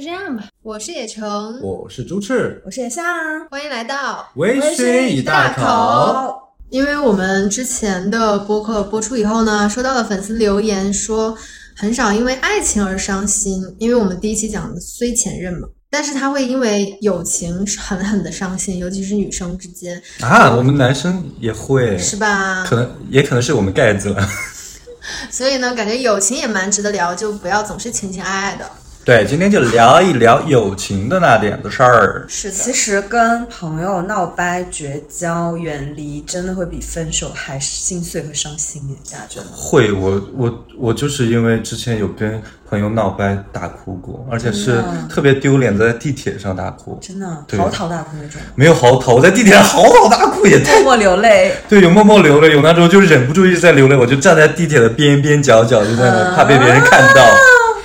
就这样吧。我是野橙，我是朱赤，我是野夏，欢迎来到微醺一大口。因为我们之前的播客播出以后呢，收到了粉丝留言说很少因为爱情而伤心，因为我们第一期讲的虽前任嘛，但是他会因为友情狠狠的伤心，尤其是女生之间啊，我们男生也会是吧？可能也可能是我们盖子了。所以呢，感觉友情也蛮值得聊，就不要总是情情爱爱的。对，今天就聊一聊友情的那点子事儿。是的，其实跟朋友闹掰、绝交、远离，真的会比分手还心碎和伤心。大家觉得？会，我我我就是因为之前有跟朋友闹掰大哭过，而且是特别丢脸，在地铁上大哭。真的，嚎啕大哭那种。没有嚎啕，我在地铁上嚎啕大哭也太默默流泪。对，有默默流泪，有那时候就忍不住一直在流泪，我就站在地铁的边边角角，就在那怕被别人看到。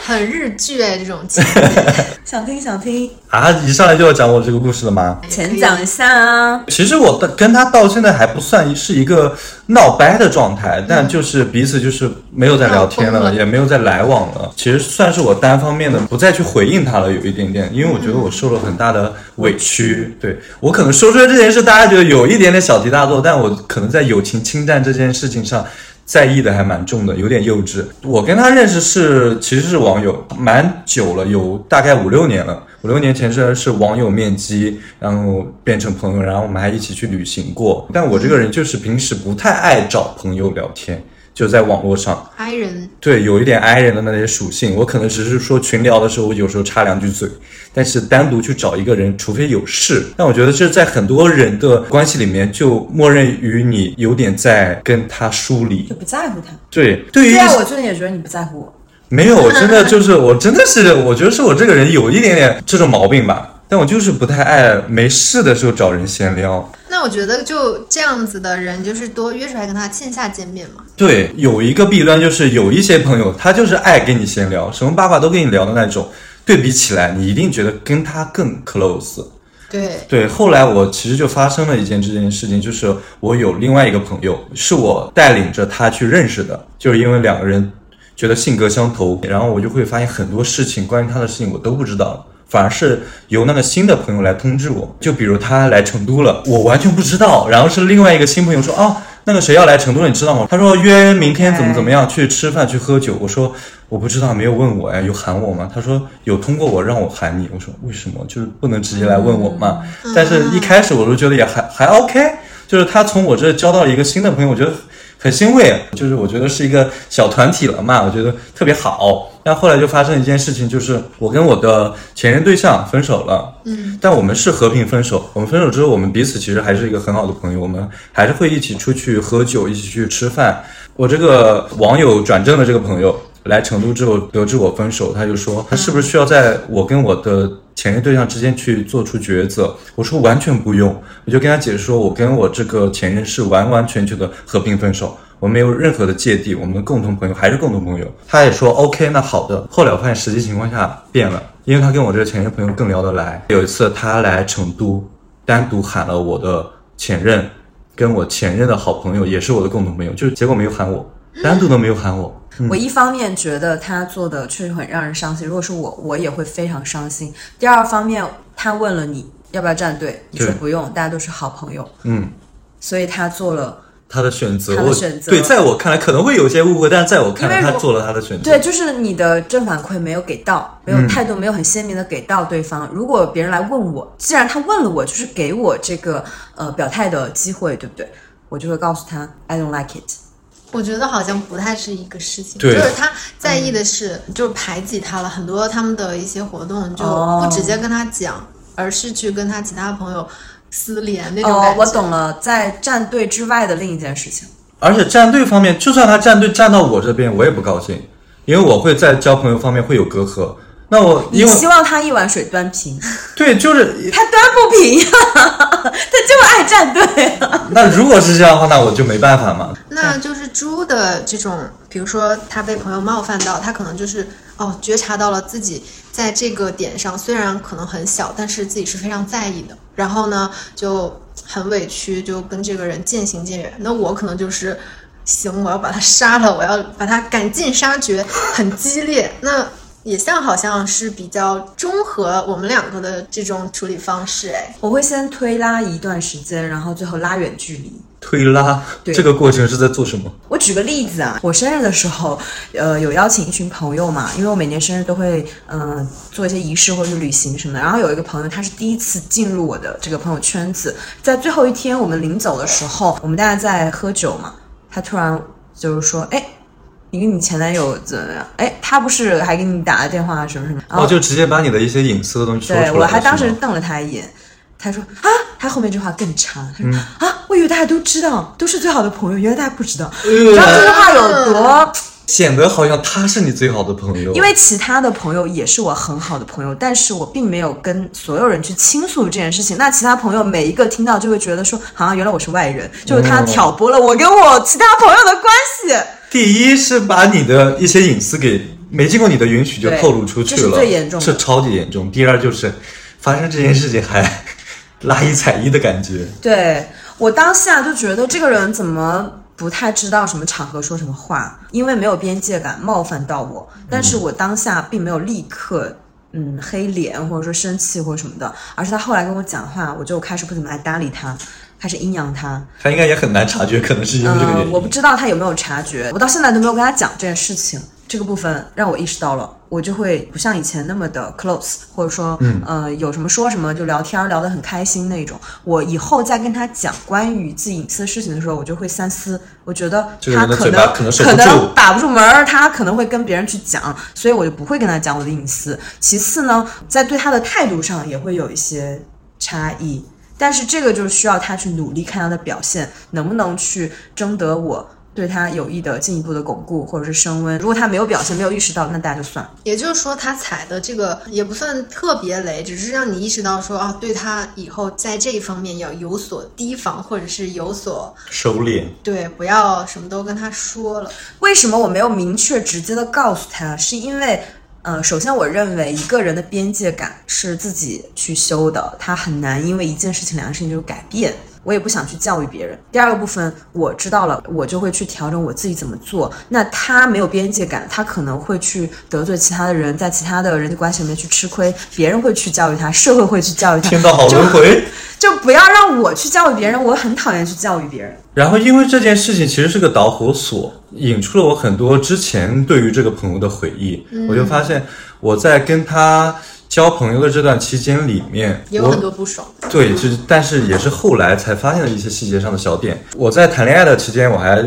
很日剧哎，这种情 想听想听啊！一上来就要讲我这个故事了吗？前讲一下啊。其实我的跟他到现在还不算是一个闹掰的状态，但就是彼此就是没有再聊天了，也没有再来往了。其实算是我单方面的不再去回应他了，有一点点，因为我觉得我受了很大的委屈。对我可能说出来这件事，大家觉得有一点点小题大做，但我可能在友情侵占这件事情上。在意的还蛮重的，有点幼稚。我跟他认识是其实是网友，蛮久了，有大概五六年了。五六年前是是网友面基，然后变成朋友，然后我们还一起去旅行过。但我这个人就是平时不太爱找朋友聊天。就在网络上挨人，对，有一点挨人的那些属性。我可能只是说群聊的时候，我有时候插两句嘴，但是单独去找一个人，除非有事。但我觉得这在很多人的关系里面，就默认于你有点在跟他疏离，就不在乎他。对，对于我最近也觉得你不在乎我。没有，真的就是我真的是，我觉得是我这个人有一点点这种毛病吧。但我就是不太爱没事的时候找人闲聊。那我觉得就这样子的人，就是多约出来跟他线下见面嘛。对，有一个弊端就是有一些朋友，他就是爱跟你闲聊，什么八卦都跟你聊的那种。对比起来，你一定觉得跟他更 close。对对，后来我其实就发生了一件这件事情，就是我有另外一个朋友，是我带领着他去认识的，就是因为两个人觉得性格相投，然后我就会发现很多事情关于他的事情我都不知道了。反而是由那个新的朋友来通知我，就比如他来成都了，我完全不知道。然后是另外一个新朋友说，哦，那个谁要来成都了，你知道吗？他说约明天怎么怎么样去吃饭去喝酒。我说我不知道，没有问我呀，有喊我吗？他说有通过我让我喊你。我说为什么？就是不能直接来问我嘛。但是一开始我都觉得也还还 OK，就是他从我这交到了一个新的朋友，我觉得。很欣慰，就是我觉得是一个小团体了嘛，我觉得特别好。但后来就发生一件事情，就是我跟我的前任对象分手了。嗯，但我们是和平分手。我们分手之后，我们彼此其实还是一个很好的朋友，我们还是会一起出去喝酒，一起去吃饭。我这个网友转正的这个朋友来成都之后，得知我分手，他就说他是不是需要在我跟我的前任对象之间去做出抉择？我说完全不用，我就跟他解释说，我跟我这个前任是完完全全的和平分手。我没有任何的芥蒂，我们的共同朋友还是共同朋友。他也说 OK，那好的。后来我发现实际情况下变了，因为他跟我这个前任朋友更聊得来。有一次他来成都，单独喊了我的前任，跟我前任的好朋友，也是我的共同朋友，就是结果没有喊我，单独都没有喊我。我一方面觉得他做的确实很让人伤心，如果是我，我也会非常伤心。第二方面，他问了你要不要站队，你说不用，大家都是好朋友。嗯，所以他做了。他的选择，我选择对，在我看来可能会有些误会，但是在我看来，他做了他的选择。对，就是你的正反馈没有给到，没有态度，没有很鲜明的给到对方。如果别人来问我，既然他问了我，就是给我这个呃表态的机会，对不对？我就会告诉他，I don't like it。我觉得好像不太是一个事情，就是他在意的是，就是排挤他了很多他们的一些活动，就不直接跟他讲，而是去跟他其他朋友。私联那种感觉，我懂了，在战队之外的另一件事情。而且战队方面，就算他战队站到我这边，我也不高兴，因为我会在交朋友方面会有隔阂。那我你希望他一碗水端平？对，就是 他端不平呀，他就爱站队。那如果是这样的话，那我就没办法嘛。那就是猪的这种，比如说他被朋友冒犯到，他可能就是哦，觉察到了自己在这个点上虽然可能很小，但是自己是非常在意的。然后呢，就很委屈，就跟这个人渐行渐远。那我可能就是，行，我要把他杀了，我要把他赶尽杀绝，很激烈。那野象好像是比较中和我们两个的这种处理方式，哎，我会先推拉一段时间，然后最后拉远距离。推拉对这个过程是在做什么？我举个例子啊，我生日的时候，呃，有邀请一群朋友嘛，因为我每年生日都会，嗯、做一些仪式或者是旅行什么的。然后有一个朋友，他是第一次进入我的这个朋友圈子，在最后一天我们临走的时候，我们大家在喝酒嘛，他突然就是说，哎。你跟你前男友怎么样？哎，他不是还给你打了电话什么什么？哦，就直接把你的一些隐私的东西说出来了。对我还当时瞪了他一眼，他说啊，他后面这话更长，他说、嗯啊，我以为大家都知道，都是最好的朋友，原来大家不知道。呃你知道这句话有多？显得好像他是你最好的朋友，因为其他的朋友也是我很好的朋友，但是我并没有跟所有人去倾诉这件事情。那其他朋友每一个听到就会觉得说，好像原来我是外人，就是他哦挑拨了我跟我其他朋友的关系。第一是把你的一些隐私给没经过你的允许就透露出去了，这是最严重的这超级严重。第二就是发生这件事情还拉一踩一的感觉，对我当下就觉得这个人怎么不太知道什么场合说什么话，因为没有边界感，冒犯到我。但是我当下并没有立刻。嗯，黑脸或者说生气或者什么的，而是他后来跟我讲话，我就开始不怎么爱搭理他，开始阴阳他。他应该也很难察觉，可能是因为这个原呃，因。我不知道他有没有察觉，我到现在都没有跟他讲这件事情。这个部分让我意识到了，我就会不像以前那么的 close，或者说，嗯呃，有什么说什么就聊天儿聊得很开心那种。我以后再跟他讲关于自己隐私的事情的时候，我就会三思。我觉得他可能可能守不住能把不住门儿，他可能会跟别人去讲，所以我就不会跟他讲我的隐私。其次呢，在对他的态度上也会有一些差异。但是这个就需要他去努力看他的表现，能不能去征得我对他有益的进一步的巩固或者是升温。如果他没有表现，没有意识到，那大家就算了。也就是说，他踩的这个也不算特别雷，只是让你意识到说啊，对他以后在这一方面要有所提防，或者是有所收敛，对，不要什么都跟他说了。为什么我没有明确直接的告诉他？是因为，呃，首先我认为一个人的边界感是自己去修的，他很难因为一件事情、两件事情就改变。我也不想去教育别人。第二个部分，我知道了，我就会去调整我自己怎么做。那他没有边界感，他可能会去得罪其他的人，在其他的人际关系里面去吃亏，别人会去教育他，社会会去教育他。听到好轮回。就不要让我去教育别人，我很讨厌去教育别人。然后，因为这件事情其实是个导火索，引出了我很多之前对于这个朋友的回忆。我就发现我在跟他交朋友的这段期间里面，也有很多不爽。对，就是但是也是后来才发现的一些细节上的小点。我在谈恋爱的期间，我还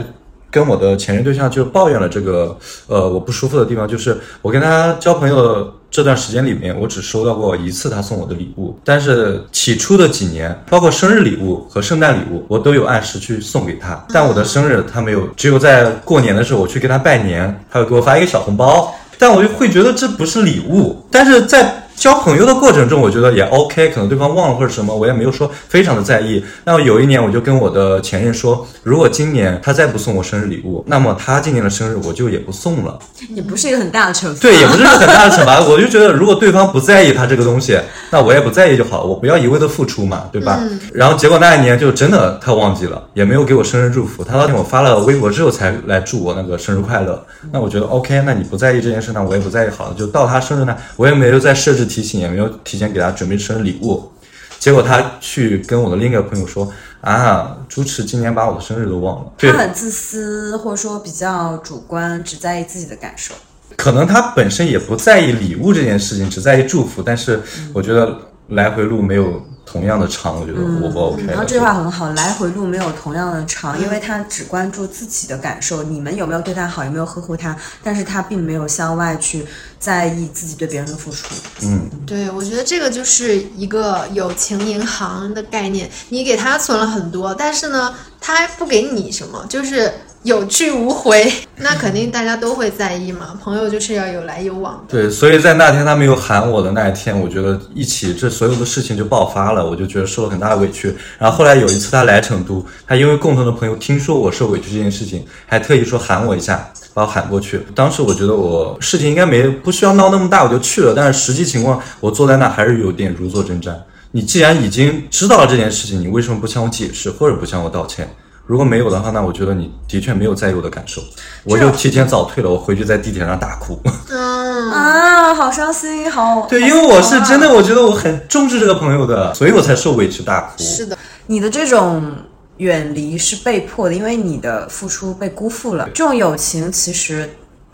跟我的前任对象就抱怨了这个呃我不舒服的地方，就是我跟他交朋友的这段时间里面，我只收到过一次他送我的礼物，但是起初的几年，包括生日礼物和圣诞礼物，我都有按时去送给他，但我的生日他没有，只有在过年的时候我去给他拜年，他会给我发一个小红包。但我就会觉得这不是礼物，但是在交朋友的过程中，我觉得也 OK，可能对方忘了或者什么，我也没有说非常的在意。那有一年，我就跟我的前任说，如果今年他再不送我生日礼物，那么他今年的生日我就也不送了。也不是一个很大的惩罚。对，也不是一个很大的惩罚。我就觉得，如果对方不在意他这个东西，那我也不在意就好，我不要一味的付出嘛，对吧？然后结果那一年就真的他忘记了，也没有给我生日祝福。他当天我发了微博之后才来祝我那个生日快乐。那我觉得 OK，那你不在意这件事，那我也不在意好了。就到他生日呢，我也没有再设置提醒，也没有提前给他准备生日礼物。结果他去跟我的另一个朋友说啊，朱持今年把我的生日都忘了。对他，很自私，或者说比较主观，只在意自己的感受。可能他本身也不在意礼物这件事情，只在意祝福。但是我觉得来回路没有同样的长，我觉得我不 OK 的。然后这句话很好，来回路没有同样的长，因为他只关注自己的感受，你们有没有对他好，有没有呵护他，但是他并没有向外去在意自己对别人的付出。嗯，对，我觉得这个就是一个友情银行的概念。你给他存了很多，但是呢，他还不给你什么，就是有去无回，那肯定大家都会在意嘛。朋友就是要有来有往的。对，所以在那天他没有喊我的那一天，我觉得一起这所有的事情就爆发了，我就觉得受了很大的委屈。然后后来有一次他来成都，他因为共同的朋友听说我受委屈这件事情，还特意说喊我一下，把我喊过去。当时我觉得我事情应该没不需要闹那么大，我就去了。但是实际情况，我坐在那还是有点如坐针毡。你既然已经知道了这件事情，你为什么不向我解释，或者不向我道歉？如果没有的话，那我觉得你的确没有在意我的感受，我就提前早退了，我回去在地铁上大哭。嗯，啊，好伤心，好对，因为我是真的，我觉得我很重视这个朋友的，所以我才受委屈大哭。是的，你的这种远离是被迫的，因为你的付出被辜负了。这种友情其实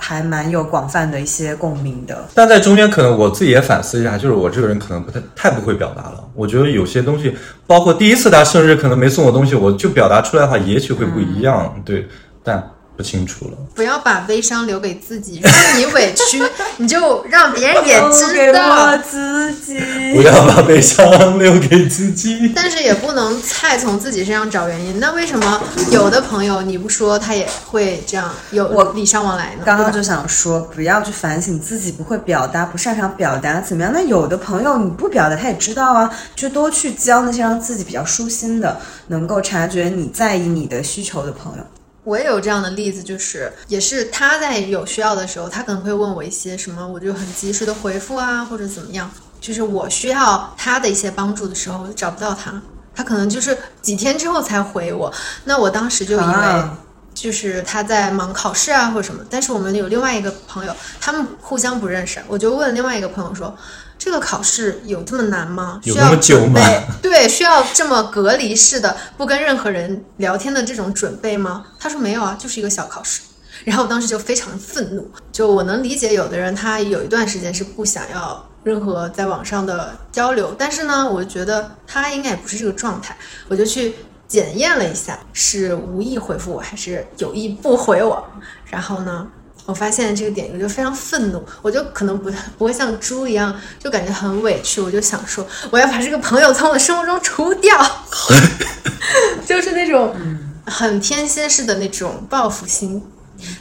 还蛮有广泛的一些共鸣的。但在中间，可能我自己也反思一下，就是我这个人可能不太太不会表达了。我觉得有些东西，包括第一次他生日可能没送我东西，我就表达出来的话，也许会不一样。对，但不清楚了。不要把悲伤留给自己。如果你委屈，你就让别人也知道。自己。不要把悲伤留给自己。但是也不能太从自己身上找原因。那为什么有的朋友你不说，他也会这样有我礼尚往来呢？刚刚就想说，不要去反省自己不会表达、不擅长表达怎么样。那有的朋友你不表达，他也知道啊，就多去交那些让自己比较舒心的、能够察觉你在意你的需求的朋友。我也有这样的例子，就是也是他在有需要的时候，他可能会问我一些什么，我就很及时的回复啊，或者怎么样。就是我需要他的一些帮助的时候，我就找不到他，他可能就是几天之后才回我。那我当时就以为啊就是他在忙考试啊或者什么，但是我们有另外一个朋友，他们互相不认识，我就问另外一个朋友说。这个考试有这么难吗？需要有那么久吗对，需要这么隔离式的不跟任何人聊天的这种准备吗？他说没有啊，就是一个小考试。然后我当时就非常愤怒，就我能理解有的人他有一段时间是不想要任何在网上的交流，但是呢，我觉得他应该也不是这个状态，我就去检验了一下，是无意回复我还是有意不回我。然后呢，我发现这个点，我就非常愤怒，我就可能不不会像猪一样，就感觉很委屈，我就想说，我要把这个朋友从我的生活中除掉，就是那种很天蝎式的那种报复心。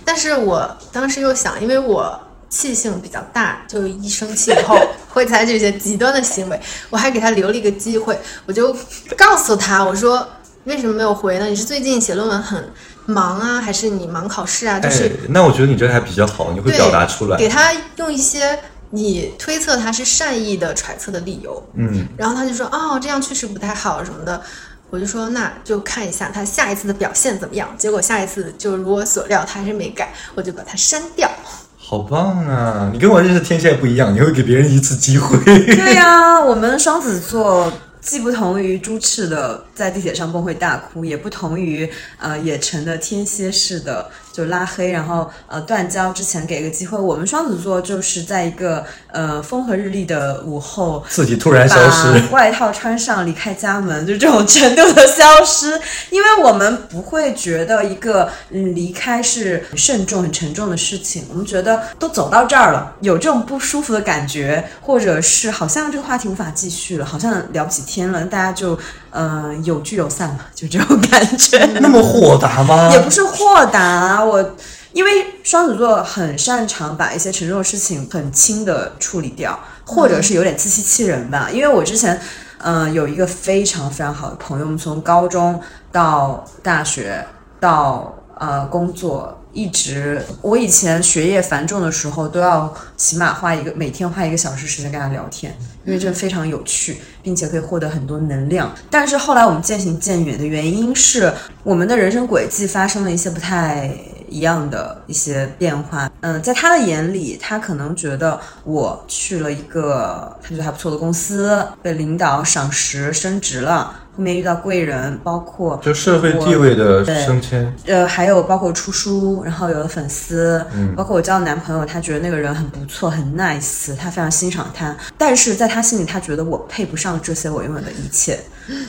但是我当时又想，因为我气性比较大，就一生气以后 会采取一些极端的行为，我还给他留了一个机会，我就告诉他，我说为什么没有回呢？你是最近写论文很忙啊，还是你忙考试啊？就是哎，那我觉得你这个还比较好，你会表达出来。给他用一些你推测他是善意的揣测的理由，嗯，然后他就说哦，这样确实不太好什么的。我就说那就看一下他下一次的表现怎么样。结果下一次就如我所料，他还是没改，我就把他删掉。好棒啊！你跟我认识天蝎不一样，你会给别人一次机会。对呀、我们双子座既不同于朱赤的在地铁上崩溃大哭，也不同于呃野城的天蝎式的就拉黑，然后呃断交之前给个机会。我们双子座就是在一个呃风和日丽的午后，自己突然消失，外套穿上，离开家门，就这种程度的消失，因为我们不会觉得一个嗯离开是很慎重、很沉重的事情，我们觉得都走到这儿了，有这种不舒服的感觉，或者是好像这个话题无法继续了，好像聊不起天了，大家就嗯、呃有聚有散嘛，就这种感觉。那么豁达吗？也不是豁达，我因为双子座很擅长把一些沉重的事情很轻的处理掉，或者是有点自欺欺人吧。因为我之前，嗯、有一个非常非常好的朋友，我们从高中到大学到呃工作。一直，我以前学业繁重的时候，都要起码花一个每天花一个小时时间跟他聊天，因为这非常有趣，并且可以获得很多能量。但是后来我们渐行渐远的原因是，我们的人生轨迹发生了一些不太一样的一些变化。嗯，在他的眼里，他可能觉得我去了一个他觉得还不错的公司，被领导赏识升职了。后面遇到贵人，包括就社会地位的升迁，呃，还有包括出书，然后有了粉丝，嗯，包括我交的男朋友，他觉得那个人很不错，很 nice，他非常欣赏他，但是在他心里，他觉得我配不上这些我拥有的一切，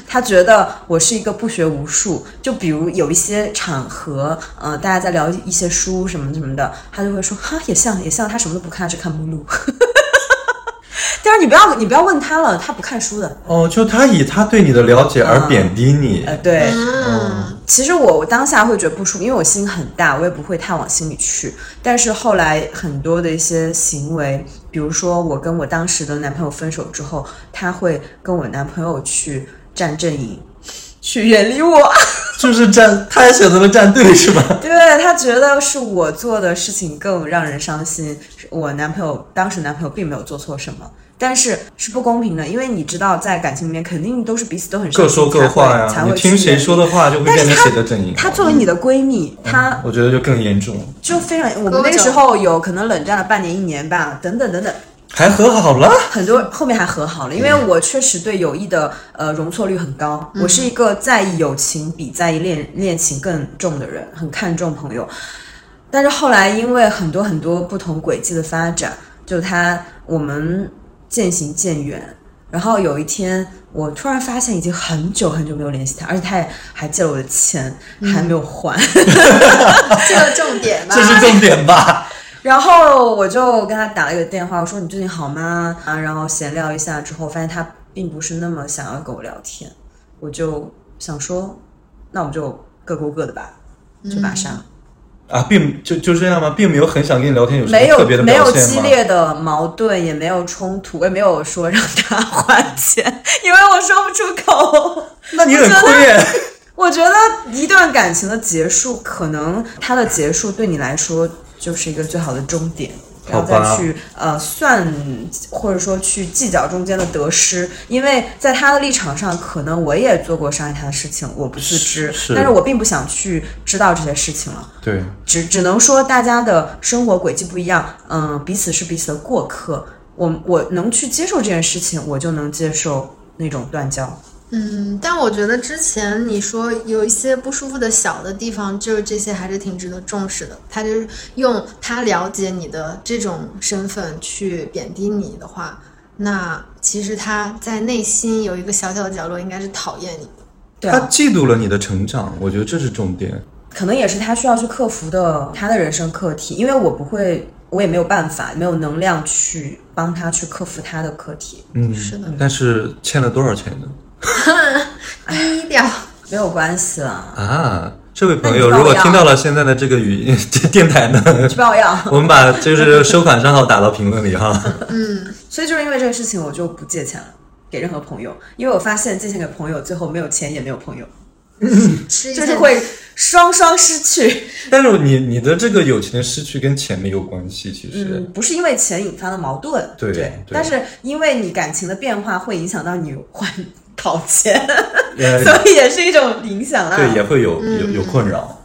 他觉得我是一个不学无术，就比如有一些场合，呃，大家在聊一些书什么什么的，他就会说哈，也像也像，他什么都不看，只看目录。但是你不要你不要问他了，他不看书的。哦，就他以他对你的了解而贬低你，呃，对，嗯，其实我我当下会觉得不舒服，因为我心很大，我也不会太往心里去。但是后来很多的一些行为，比如说我跟我当时的男朋友分手之后，他会跟我男朋友去站阵营，去远离我。就是站，他也选择了站队是吧？对他觉得是我做的事情更让人伤心，我男朋友当时男朋友并没有做错什么，但是是不公平的，因为你知道，在感情里面肯定都是彼此都很各说各话呀，你听谁说的话就会变成谁的阵营。她作为你的闺蜜，她我觉得就更严重，就非常。我们那时候有可能冷战了半年、一年吧，等等等等。还和好了，很多后面还和好了，因为我确实对友谊的呃容错率很高，我是一个在意友情比在意恋恋情更重的人，很看重朋友。但是后来因为很多很多不同轨迹的发展，就他我们渐行渐远。然后有一天，我突然发现已经很久很久没有联系他，而且他也还借了我的钱，还没有还。这个重点吧，这是重点吧。然后我就跟他打了一个电话，我说你最近好吗？啊，然后闲聊一下之后，发现他并不是那么想要跟我聊天，我就想说，那我们就各过各的吧，就把上。啊，并就就这样吗？并没有很想跟你聊天，有没有没有激烈的矛盾，也没有冲突，我也没有说让他还钱，因为我说不出口。那你很亏耶。我觉得一段感情的结束，可能它的结束对你来说。就是一个最好的终点，不要再去呃算或者说去计较中间的得失，因为在他的立场上，可能我也做过伤害他的事情，我不自知，但是我并不想去知道这些事情了。对，只只能说大家的生活轨迹不一样，嗯，彼此是彼此的过客，我我能去接受这件事情，我就能接受那种断交。嗯，但我觉得之前你说有一些不舒服的小的地方，就是这些还是挺值得重视的。他就是用他了解你的这种身份去贬低你的话，那其实他在内心有一个小小的角落，应该是讨厌你的。对他嫉妒了你的成长，我觉得这是重点。可能也是他需要去克服的他的人生课题，因为我不会，我也没有办法，没有能量去帮他去克服他的课题。嗯，是的。但是欠了多少钱呢？低调没有关系了啊！这位朋友，如果听到了现在的这个语音电台呢，去帮我要。我们把就是收款账号打到评论里哈。嗯，所以就是因为这个事情，我就不借钱了给任何朋友，因为我发现借钱给朋友，最后没有钱也没有朋友，就是会双双失去。但是你你的这个友情的失去跟钱没有关系，其实不是因为钱引发的矛盾，对，但是因为你感情的变化会影响到你还。讨钱，所以也是一种影响啊。对，也会有有有困扰。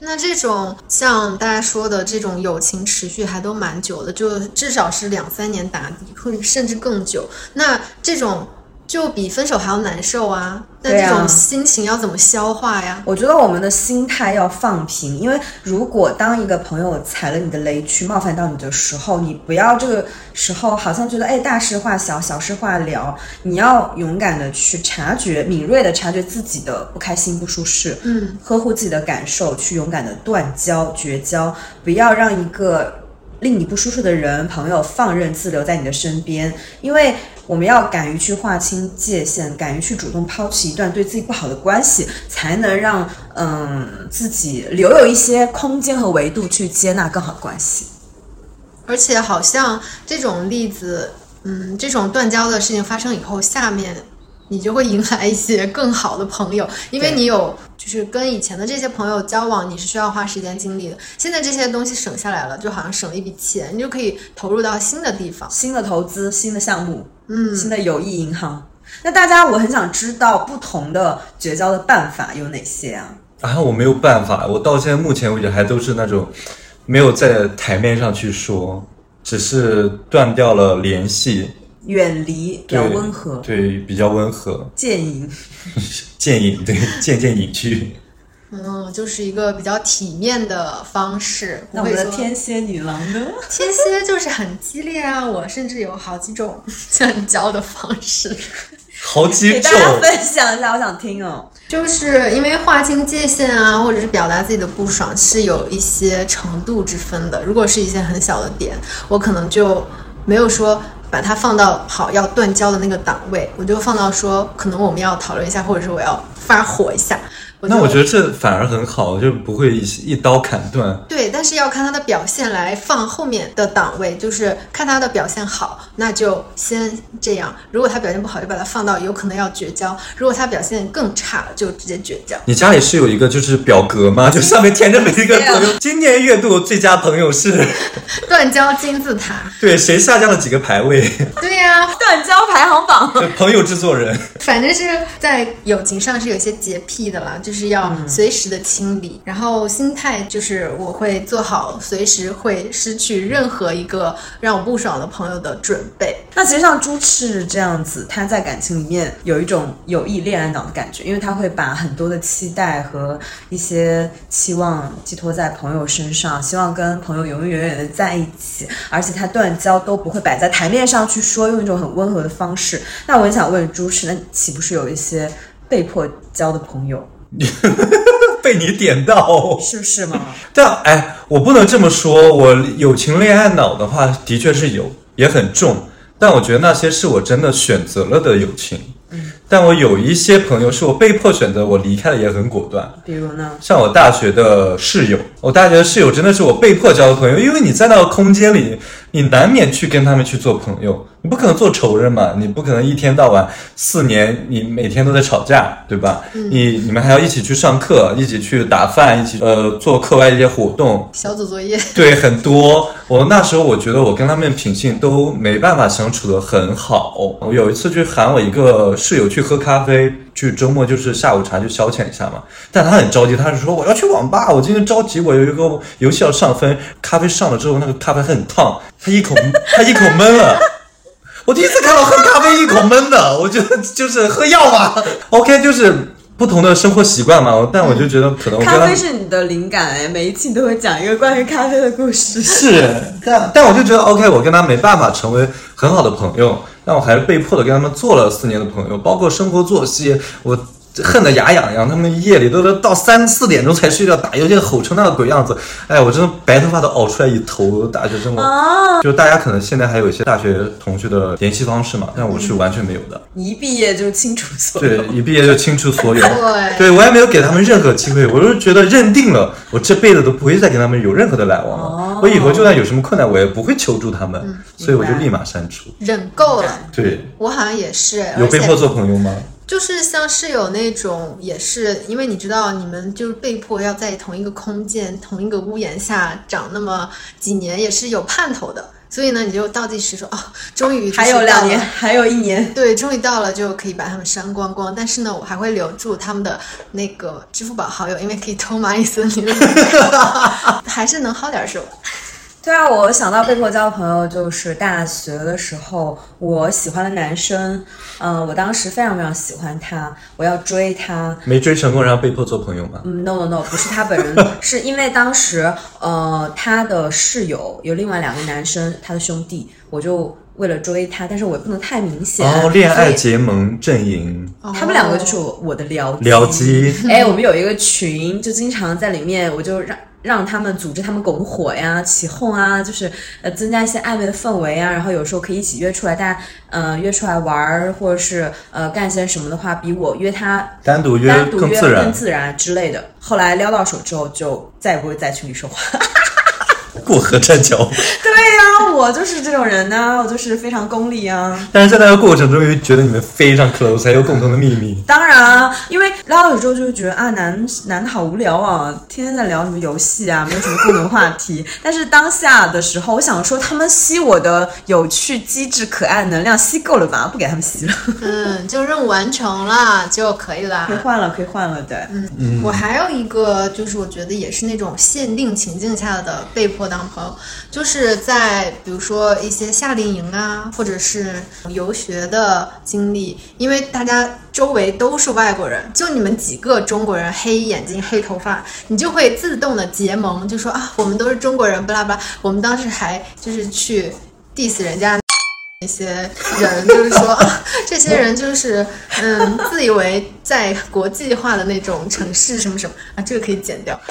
那这种像大家说的这种友情持续还都蛮久的，就至少是两三年打底，或甚至更久。那这种。就比分手还要难受啊！那这种心情要怎么消化呀？我觉得我们的心态要放平，因为如果当一个朋友踩了你的雷区冒犯到你的时候，你不要这个时候好像觉得哎大事化小，小事化了，你要勇敢的去察觉，敏锐的察觉自己的不开心、不舒适，嗯，呵护自己的感受，去勇敢的断交、绝交，不要让一个令你不舒适的人、朋友放任自留在你的身边，因为。我们要敢于去划清界限，敢于去主动抛弃一段对自己不好的关系，才能让嗯自己留有一些空间和维度去接纳更好的关系。而且，好像这种例子，嗯，这种断交的事情发生以后，下面。你就会迎来一些更好的朋友，因为你有就是跟以前的这些朋友交往，你是需要花时间精力的。现在这些东西省下来了，就好像省了一笔钱，你就可以投入到新的地方、新的投资、新的项目，嗯，新的友谊银行。那大家，我很想知道不同的绝交的办法有哪些啊？啊，我没有办法，我到现在目前为止还都是那种没有在台面上去说，只是断掉了联系。远离比较温和，对，比较温和。渐隐，渐隐，对，渐渐隐去。嗯，就是一个比较体面的方式。那我们的天蝎女郎呢？天蝎就是很激烈啊！我甚至有好几种 断交的方式。好几种，给大家分享一下，我想听哦。就是因为划清界限啊，或者是表达自己的不爽，是有一些程度之分的。如果是一些很小的点，我可能就没有说。把它放到好要断交的那个档位，我就放到说可能我们要讨论一下，或者是我要发火一下。那我觉得这反而很好，就不会一一刀砍断。对，但是要看他的表现来放后面的档位，就是看他的表现好，那就先这样；如果他表现不好，就把他放到有可能要绝交；如果他表现更差了，就直接绝交。你家里是有一个就是表格吗？就上面填着每一个 朋友，今年月度最佳朋友是 断交金字塔。对，谁下降了几个排位？对呀，断交排行榜。朋友制作人，反正是在友情上是有些洁癖的啦，就是要随时的清理。然后心态就是我会做好随时会失去任何一个让我不爽的朋友的准备。那其实像朱赤这样子，他在感情里面有一种友谊恋爱脑的感觉，因为他会把很多的期待和一些期望寄托在朋友身上，希望跟朋友永永远远的在一起，而且他断交都不会摆在台面上去说，用一种很温和的方式。那我很想问朱赤，那岂不是有一些被迫交的朋友？被你点到，是不是吗？但哎，我不能这么说。我友情恋爱脑的话，的确是有，也很重。但我觉得那些是我真的选择了的友情。嗯。但我有一些朋友是我被迫选择，我离开的也很果断。比如呢？像我大学的室友，我大学的室友真的是我被迫交的朋友，因为你在那个空间里，你难免去跟他们去做朋友。你不可能做仇人嘛？你不可能一天到晚四年，你每天都在吵架，对吧？你你们还要一起去上课，一起去打饭，一起呃做课外一些活动，小组作业，对，很多。我那时候我觉得我跟他们品性都没办法相处的很好。我有一次去喊我一个室友去喝咖啡，去周末就是下午茶去消遣一下嘛。但他很着急，他是说我要去网吧，我今天着急，我有一个游戏要上分。咖啡上了之后，那个咖啡很烫，他一口 他一口闷了。我第一次看到喝咖啡一口闷的，我觉得就是喝药嘛。OK，就是不同的生活习惯嘛。但我就觉得可能咖啡是你的灵感哎，每一期都会讲一个关于咖啡的故事。是，但但我就觉得 OK，我跟他没办法成为很好的朋友，但我还是被迫的跟他们做了四年的朋友，包括生活作息我。恨得牙痒痒，他们夜里都都到三四点钟才睡觉，打游戏吼成那个鬼样子。哎，我真的白头发都熬出来一头。大学生活，就大家可能现在还有一些大学同学的联系方式嘛，但我是完全没有的。一毕业就清除所有，对，一毕业就清除所有。对，对我也没有给他们任何机会，我就觉得认定了，我这辈子都不会再跟他们有任何的来往了。我以后就算有什么困难，我也不会求助他们，所以我就立马删除。忍够了。对，我好像也是。有被迫做朋友吗？就是像室友那种，也是因为你知道，你们就是被迫要在同一个空间、同一个屋檐下长那么几年，也是有盼头的。所以呢，你就倒计时说，哦，终于还有两年，还有一年，对，终于到了，就可以把他们删光光。但是呢，我还会留住他们的那个支付宝好友，因为可以偷蚂蚁森林，还是能薅点手。对啊，我想到被迫交的朋友就是大学的时候，我喜欢的男生，嗯，我当时非常非常喜欢他，我要追他，没追成功，然后被迫做朋友吗？嗯，no no no，不是他本人，是因为当时，呃，他的室友有另外两个男生，他的兄弟，我就为了追他，但是我也不能太明显。哦，恋爱结盟阵营，他们两个就是我我的僚僚机。哎，我们有一个群，就经常在里面，我就让。让他们组织他们拱火呀、起哄啊，就是呃增加一些暧昧的氛围啊，然后有时候可以一起约出来，大家呃约出来玩儿，或者是呃干些什么的话，比我约他单独约单独约更自然之类的。后来撩到手之后，就再也不会在群里说话。过河拆桥。对呀，我就是这种人呢，我就是非常功利啊。但是在那个过程中，又觉得你们非常 close，还有共同的秘密。当然啊，因为拉了之后，就会觉得啊，男男的好无聊啊，天天在聊什么游戏啊，没有什么共同话题。但是当下的时候，我想说，他们吸我的有趣、机智、可爱能量吸够了吧？不给他们吸了。嗯，就任务完成了就可以了。可以换了，可以换了，对。嗯嗯，我还有一个，就是我觉得也是那种限定情境下的被迫。当朋友，就是在比如说一些夏令营啊，或者是游学的经历，因为大家周围都是外国人，就你们几个中国人，黑眼睛、黑头发，你就会自动的结盟，就说啊，我们都是中国人，巴拉巴拉。我们当时还就是去 diss 人家那些人，就是说 这些人就是嗯，自以为在国际化的那种城市什么什么啊，这个可以剪掉。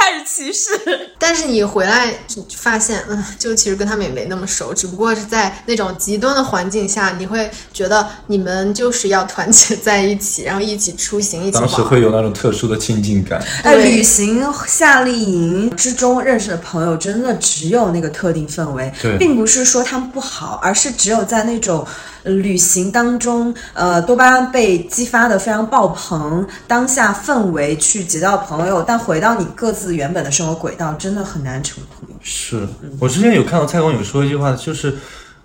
开始歧视。但是你回来就发现，嗯，就其实跟他们也没那么熟，只不过是在那种极端的环境下，你会觉得你们就是要团结在一起，然后一起出行，一起当时。会有那种特殊的亲近感。哎，旅行夏令营之中认识的朋友，真的只有那个特定氛围对，并不是说他们不好，而是只有在那种呃旅行当中，呃，多巴胺被激发的非常爆棚，当下氛围去结交朋友，但回到你各自原本的生活轨道，真的很难成朋友。是我之前有看到蔡康永说一句话，就是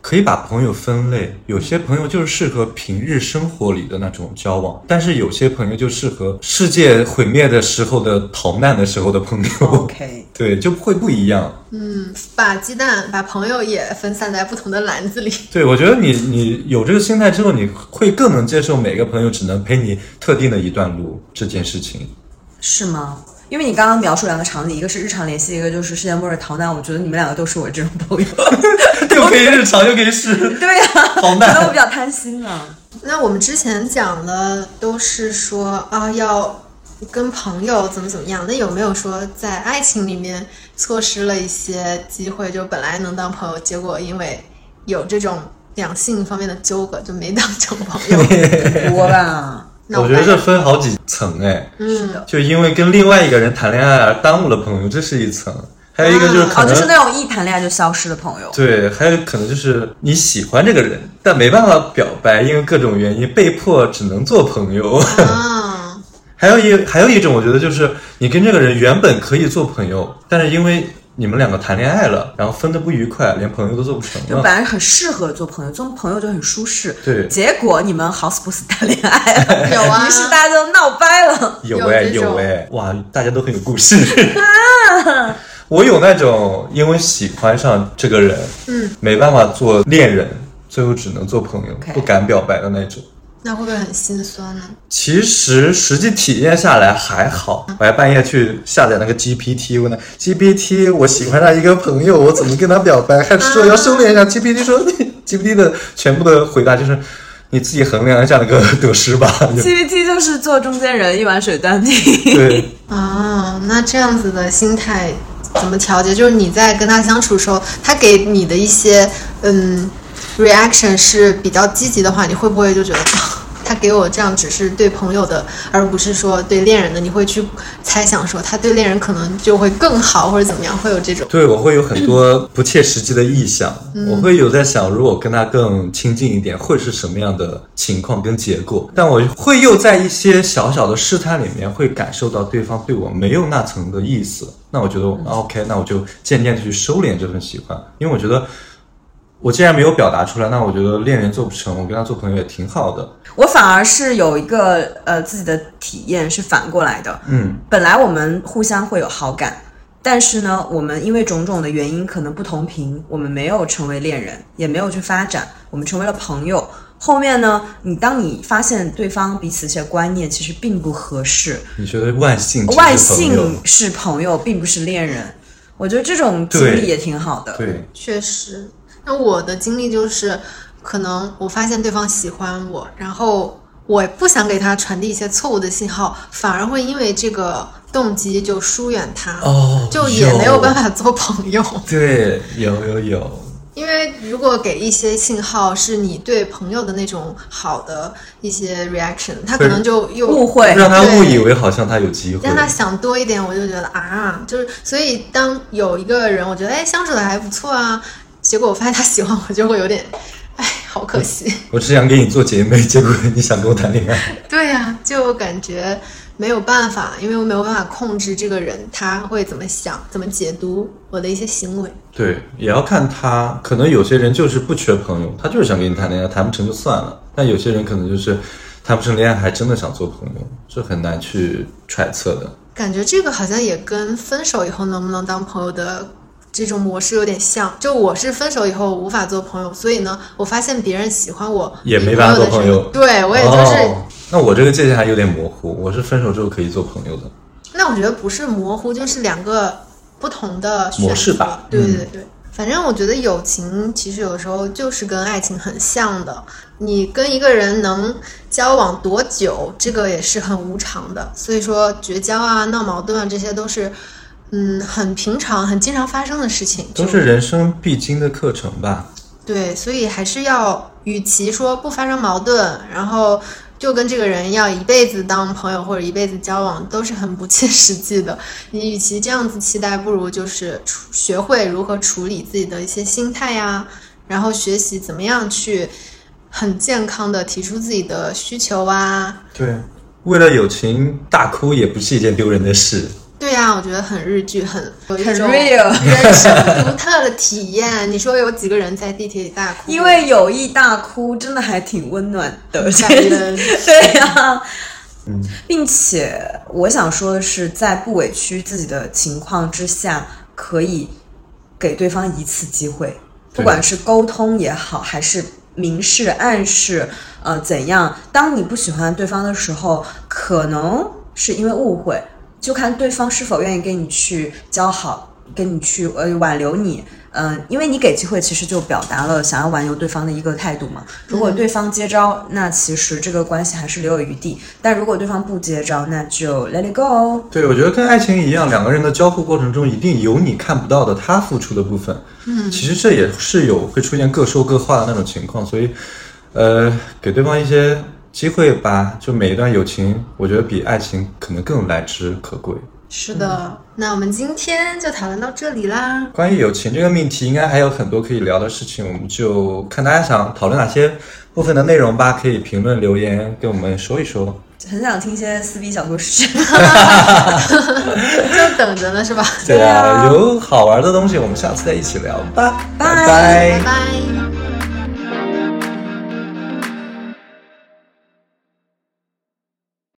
可以把朋友分类，有些朋友就是适合平日生活里的那种交往，但是有些朋友就适合世界毁灭的时候的逃难的时候的朋友。OK，对，就会不一样。嗯把鸡蛋、把朋友也分散在不同的篮子里。对，我觉得你你有这个心态之后，你会更能接受每个朋友只能陪你特定的一段路这件事情。是吗？因为你刚刚描述两个场景，一个是日常联系，一个就是世界末日逃难。我觉得你们两个都是我这种朋友。又可以日常，又可以是 对呀、逃可能我比。较贪心啊。那我们之前讲的都是说啊，要跟朋友怎么怎么样。那有没有说在爱情里面错失了一些机会，就本来能当朋友，结果因为有这种两性方面的纠葛，就没当成朋友？很 多吧？那我觉得这分好几层哎，嗯，就因为跟另外一个人谈恋爱而耽误了朋友，这是一层；还有一个就是可哦，能、就是那种一谈恋爱就消失的朋友。对，还有可能就是你喜欢这个人，但没办法表白，因为各种原因被迫只能做朋友。啊，还有一还有一种，我觉得就是你跟这个人原本可以做朋友，但是因为你们两个谈恋爱了，然后分的不愉快，连朋友都做不成了。就本来很适合做朋友，做朋友就很舒适。对结果你们好死不死谈恋爱了，有啊于是大家就闹掰了。有哎有哎，哇，大家都很有故事。啊我有那种因为喜欢上这个人，嗯，没办法做恋人，最后只能做朋友不敢表白的那种。那会不会很心酸呢？其实实际体验下来还好，我还半夜去下载那个 GPT，问他 GPT，我喜欢上一个朋友，我怎么跟他表白？还说要收敛一下。GPT 说，GPT 的全部的回答就是你自己衡量一下那个得失吧。就 GPT 就是做中间人，一碗水端平。对，啊，那这样子的心态怎么调节？就是你在跟他相处的时候，他给你的一些嗯 reaction 是比较积极的话，你会不会就觉得啊，他给我这样只是对朋友的，而不是说对恋人的？你会去猜想说他对恋人可能就会更好，或者怎么样？会有这种对我会有很多不切实际的臆想，我会有在想，如果跟他更亲近一点，会是什么样的情况跟结果？但我会又在一些小小的试探里面，会感受到对方对我没有那层的意思。那我觉得、啊 OK，那我就渐渐的去收敛这份喜欢，因为我觉得我既然没有表达出来，那我觉得恋人做不成，我跟他做朋友也挺好的。我反而是有一个呃自己的体验是反过来的。嗯，本来我们互相会有好感，但是呢，我们因为种种的原因可能不同频，我们没有成为恋人，也没有去发展，我们成为了朋友。后面呢，你当你发现对方彼此一些观念其实并不合适，你觉得万幸只是外朋友性是朋友，并不是恋人。我觉得这种经历也挺好的。对，确实，那我的经历就是，可能我发现对方喜欢我，然后我不想给他传递一些错误的信号，反而会因为这个动机就疏远他，哦就也没有办法做朋友。对，有有有，因为如果给一些信号是你对朋友的那种好的一些 reaction，他可能就又误会让他误以为好像他有机会。让他想多一点，我就觉得啊，就是所以当有一个人，我觉得哎相处的还不错啊，结果我发现他喜欢我，就会有点，哎，好可惜。我只想跟你做姐妹，结果你想跟我谈恋爱。对呀、就感觉没有办法，因为我没有办法控制这个人他会怎么想，怎么解读我的一些行为。对，也要看他。可能有些人就是不缺朋友，他就是想跟你谈恋爱，谈不成就算了。但有些人可能就是谈不成恋爱，还真的想做朋友，这很难去揣测的。感觉这个好像也跟分手以后能不能当朋友的这种模式有点像。就我是分手以后无法做朋友，所以呢，我发现别人喜欢我也没办法做朋友对我也就是，哦，那我这个界限还有点模糊。我是分手之后可以做朋友的。那我觉得不是模糊，就是两个不同的模式吧对对嗯对。反正我觉得友情其实有时候就是跟爱情很像的，你跟一个人能交往多久，这个也是很无常的。所以说绝交啊、闹矛盾啊，这些都是嗯很平常、很经常发生的事情，都是人生必经的课程吧。对，所以还是要，与其说不发生矛盾，然后就跟这个人要一辈子当朋友或者一辈子交往，都是很不切实际的。你与其这样子期待，不如就是处学会如何处理自己的一些心态呀，然后学习怎么样去很健康的提出自己的需求啊。对，为了友情大哭也不是一件丢人的事。对呀、我觉得很日剧，很有一很种 real 人生独特的体验。你说有几个人在地铁里大哭？因为友谊大哭真的还挺温暖的，感人。对呀、嗯，并且我想说的是，在不委屈自己的情况之下，可以给对方一次机会，不管是沟通也好，还是明示暗示，呃，怎样？当你不喜欢对方的时候，可能是因为误会，就看对方是否愿意跟你去交好，跟你去呃挽留你。嗯、因为你给机会，其实就表达了想要挽留对方的一个态度嘛。如果对方接招，那其实这个关系还是留有余地；但如果对方不接招，那就 let it go。对，我觉得跟爱情一样，两个人的交互过程中一定有你看不到的他付出的部分。嗯，其实这也是有会出现各说各话的那种情况，所以，呃，给对方一些机会吧。就每一段友情，我觉得比爱情可能更来之可贵。是的，那我们今天就讨论到这里啦。关于友情这个命题，应该还有很多可以聊的事情，我们就看大家想讨论哪些部分的内容吧，可以评论留言跟我们说一说。很想听一些撕逼小故事。就等着呢，是吧？对啊，有好玩的东西，我们下次再一起聊吧，拜拜拜拜。